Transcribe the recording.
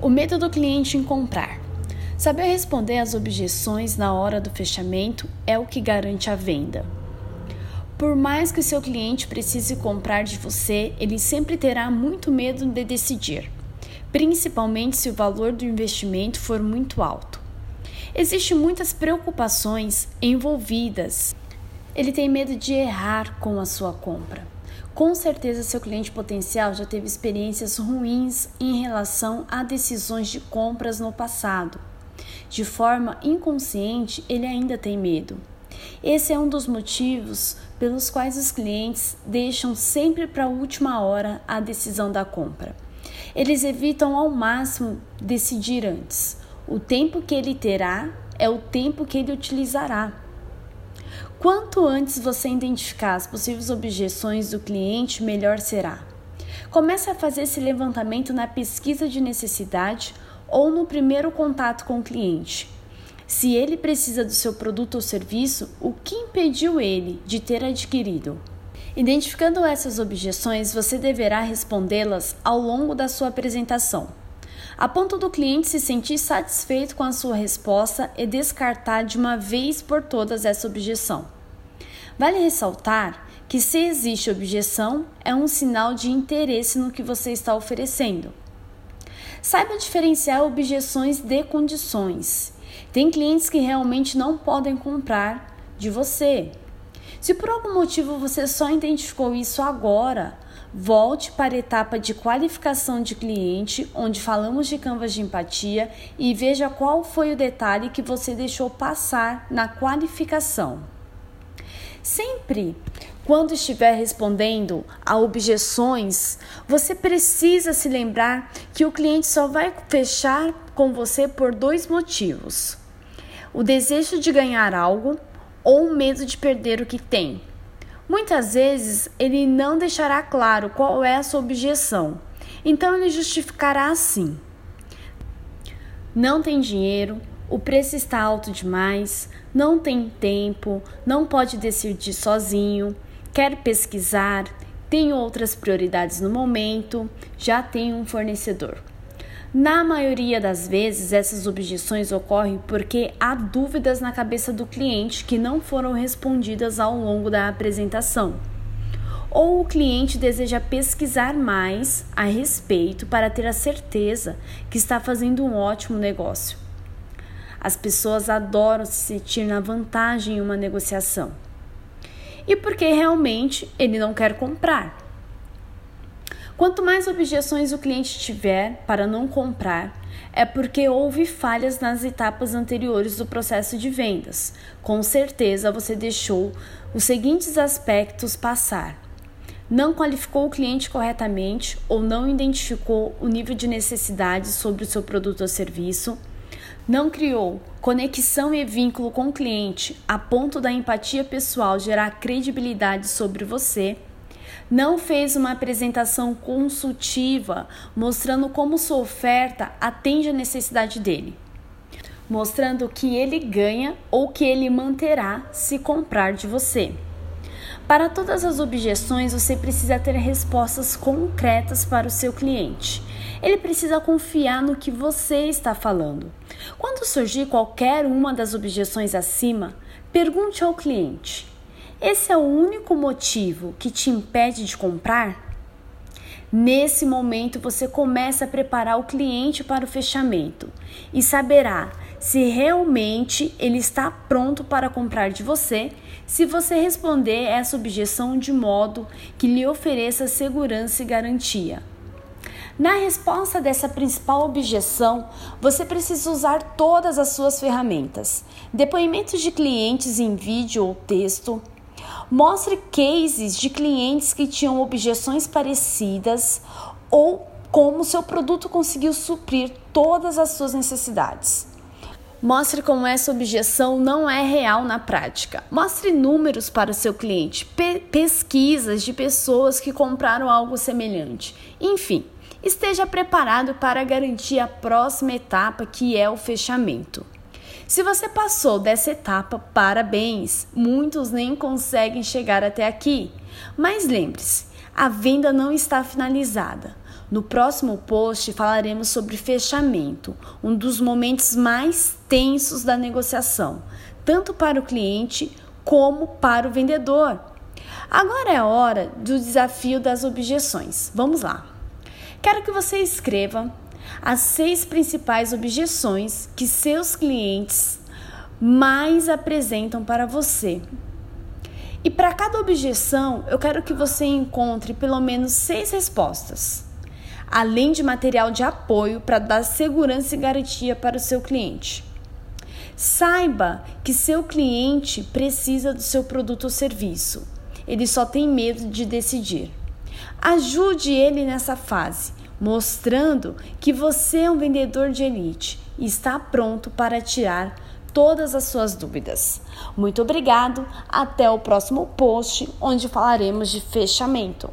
O medo do cliente em comprar. Saber responder às objeções na hora do fechamento é o que garante a venda. Por mais que seu cliente precise comprar de você, ele sempre terá muito medo de decidir, principalmente se o valor do investimento for muito alto. Existem muitas preocupações envolvidas. Ele tem medo de errar com a sua compra. Com certeza, seu cliente potencial já teve experiências ruins em relação a decisões de compras no passado. De forma inconsciente, ele ainda tem medo. Esse é um dos motivos pelos quais os clientes deixam sempre para a última hora a decisão da compra. Eles evitam ao máximo decidir antes. O tempo que ele terá é o tempo que ele utilizará. Quanto antes você identificar as possíveis objeções do cliente, melhor será. Comece a fazer esse levantamento na pesquisa de necessidade ou no primeiro contato com o cliente. Se ele precisa do seu produto ou serviço, o que impediu ele de ter adquirido? Identificando essas objeções, você deverá respondê-las ao longo da sua apresentação, a ponto do cliente se sentir satisfeito com a sua resposta e descartar de uma vez por todas essa objeção. Vale ressaltar que, se existe objeção, é um sinal de interesse no que você está oferecendo. Saiba diferenciar objeções de condições. Tem clientes que realmente não podem comprar de você. Se por algum motivo você só identificou isso agora, volte para a etapa de qualificação de cliente, onde falamos de canvas de empatia, e veja qual foi o detalhe que você deixou passar na qualificação. Sempre quando estiver respondendo a objeções, você precisa se lembrar que o cliente só vai fechar com você por dois motivos: o desejo de ganhar algo ou medo de perder o que tem. Muitas vezes ele não deixará claro qual é a sua objeção, então ele justificará assim: não tem dinheiro, o preço está alto demais, não tem tempo, não pode decidir sozinho, quer pesquisar, tem outras prioridades no momento, já tem um fornecedor. Na maioria das vezes, essas objeções ocorrem porque há dúvidas na cabeça do cliente que não foram respondidas ao longo da apresentação. Ou o cliente deseja pesquisar mais a respeito para ter a certeza que está fazendo um ótimo negócio. As pessoas adoram se sentir na vantagem em uma negociação. E porque realmente ele não quer comprar. Quanto mais objeções o cliente tiver para não comprar, é porque houve falhas nas etapas anteriores do processo de vendas. Com certeza você deixou os seguintes aspectos passar: não qualificou o cliente corretamente ou não identificou o nível de necessidade sobre o seu produto ou serviço. Não criou conexão e vínculo com o cliente a ponto da empatia pessoal gerar credibilidade sobre você, não fez uma apresentação consultiva mostrando como sua oferta atende a necessidade dele, mostrando que ele ganha ou que ele manterá se comprar de você. Para todas as objeções, você precisa ter respostas concretas para o seu cliente. Ele precisa confiar no que você está falando. Quando surgir qualquer uma das objeções acima, pergunte ao cliente: esse é o único motivo que te impede de comprar? Nesse momento, você começa a preparar o cliente para o fechamento e saberá se realmente ele está pronto para comprar de você, se você responder essa objeção de modo que lhe ofereça segurança e garantia. Na resposta dessa principal objeção, você precisa usar todas as suas ferramentas: depoimentos de clientes em vídeo ou texto. Mostre cases de clientes que tinham objeções parecidas ou como seu produto conseguiu suprir todas as suas necessidades. Mostre como essa objeção não é real na prática. Mostre números para o seu cliente, pe pesquisas de pessoas que compraram algo semelhante. Enfim, esteja preparado para garantir a próxima etapa, que é o fechamento. Se você passou dessa etapa, parabéns! Muitos nem conseguem chegar até aqui. Mas lembre-se, a venda não está finalizada. No próximo post falaremos sobre fechamento, um dos momentos mais tensos da negociação, tanto para o cliente como para o vendedor. Agora é a hora do desafio das objeções. Vamos lá. Quero que você escreva as seis principais objeções que seus clientes mais apresentam para você. E para cada objeção, eu quero que você encontre pelo menos seis respostas, além de material de apoio para dar segurança e garantia para o seu cliente. Saiba que seu cliente precisa do seu produto ou serviço. Ele só tem medo de decidir. Ajude ele nessa fase, mostrando que você é um vendedor de elite e está pronto para tirar todas as suas dúvidas. Muito obrigado, até o próximo post onde falaremos de fechamento.